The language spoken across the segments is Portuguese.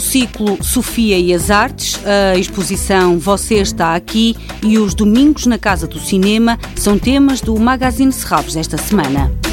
ciclo Sofia e as Artes, a exposição Você está aqui e os domingos na Casa do Cinema são temas do Magazine Serralves desta semana.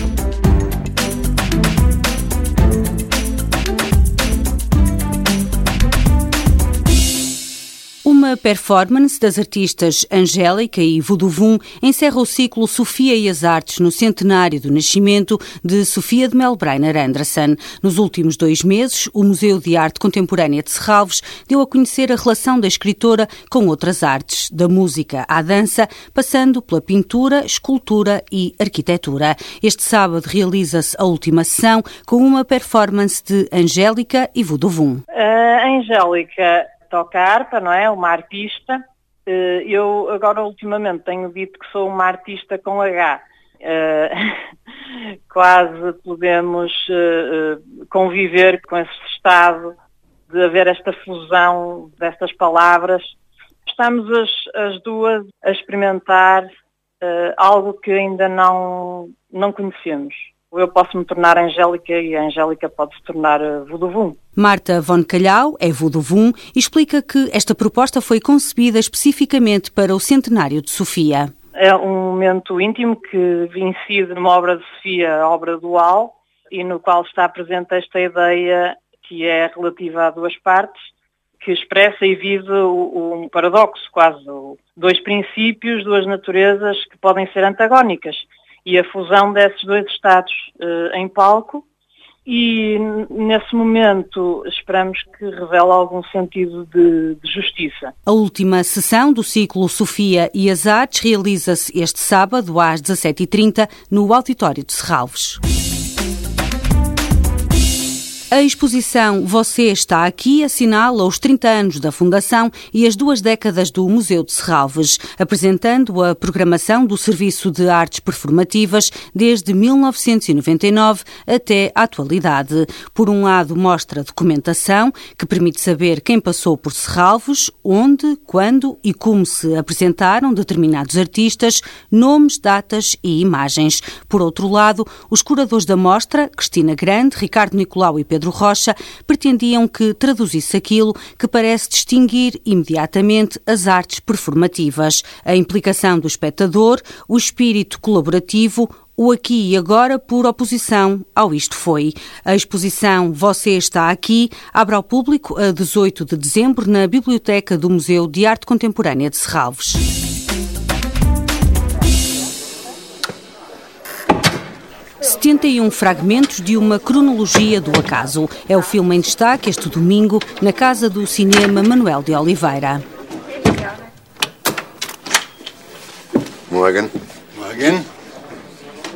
Performance das artistas Angélica e Voduvum encerra o ciclo Sofia e as Artes no centenário do nascimento de Sofia de Melbreiner Anderson. Nos últimos dois meses, o Museu de Arte Contemporânea de Serralves deu a conhecer a relação da escritora com outras artes, da música à dança, passando pela pintura, escultura e arquitetura. Este sábado realiza-se a última sessão com uma performance de Angélica e Voduvum. A Angélica toca harpa, não é? Uma artista. Eh, eu agora ultimamente tenho dito que sou uma artista com H. Eh, quase podemos eh, conviver com esse estado de haver esta fusão destas palavras. Estamos as, as duas a experimentar algo que ainda não, não conhecemos eu posso me tornar Angélica e a Angélica pode se tornar eh, Voduvum. Marta Von Calhau é Voduvum e explica que esta proposta foi concebida especificamente para o centenário de Sofia. É um momento íntimo que incide numa obra de Sofia, obra dual, e no qual está presente esta ideia que é relativa a duas partes, que expressa e vive um paradoxo quase, dois princípios, duas naturezas que podem ser antagónicas e a fusão desses dois estados uh, em palco e nesse momento esperamos que revele algum sentido de, de, justiça. A última sessão do ciclo Sofia e as Artes realiza-se este sábado às 17h30 no Auditório de Serralves. A exposição Você está aqui assinala os 30 anos da Fundação e as duas décadas do Museu de Serralves, apresentando a programação do Serviço de Artes Performativas desde 1999 até a atualidade. Por um lado, mostra documentação que permite saber quem passou por Serralves, onde, quando e como se apresentaram determinados artistas, nomes, datas e imagens. Por outro lado, os curadores da mostra, Cristina Grande, Ricardo Nicolau e Pedro Pedro Rocha pretendiam que traduzisse aquilo que parece distinguir imediatamente as artes performativas, a implicação do espectador, o espírito colaborativo, o aqui e agora por oposição ao isto foi. A exposição Você está aqui abre ao público a 18 de dezembro na Biblioteca do Museu de Arte Contemporânea de Serralves. 71 fragmentos de uma cronologia do acaso. É o filme em destaque este domingo na Casa do Cinema Manuel de Oliveira. Morgen. Morgen.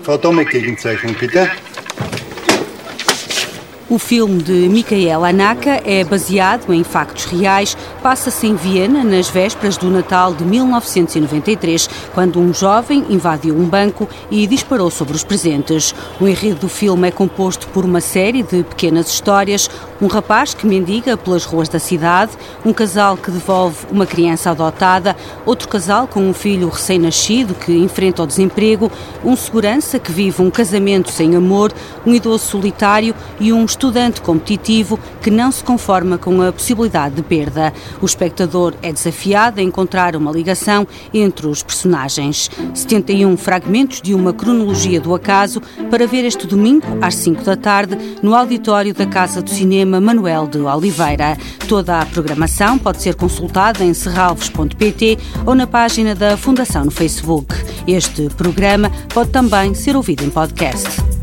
Frau Domek, Gegenzeichnung, bitte. O filme de Michael Anaka é baseado em factos reais, passa-se em Viena nas vésperas do Natal de 1993, quando um jovem invadiu um banco e disparou sobre os presentes. O enredo do filme é composto por uma série de pequenas histórias, um rapaz que mendiga pelas ruas da cidade, um casal que devolve uma criança adotada, outro casal com um filho recém-nascido que enfrenta o desemprego, um segurança que vive um casamento sem amor, um idoso solitário e um estudante competitivo que não se conforma com a possibilidade de perda. O espectador é desafiado a encontrar uma ligação entre os personagens. 71 fragmentos de uma cronologia do acaso para ver este domingo, às 5 da tarde, no auditório da Casa do Cinema Manuel de Oliveira. Toda a programação pode ser consultada em serralves.pt ou na página da Fundação no Facebook. Este programa pode também ser ouvido em podcast.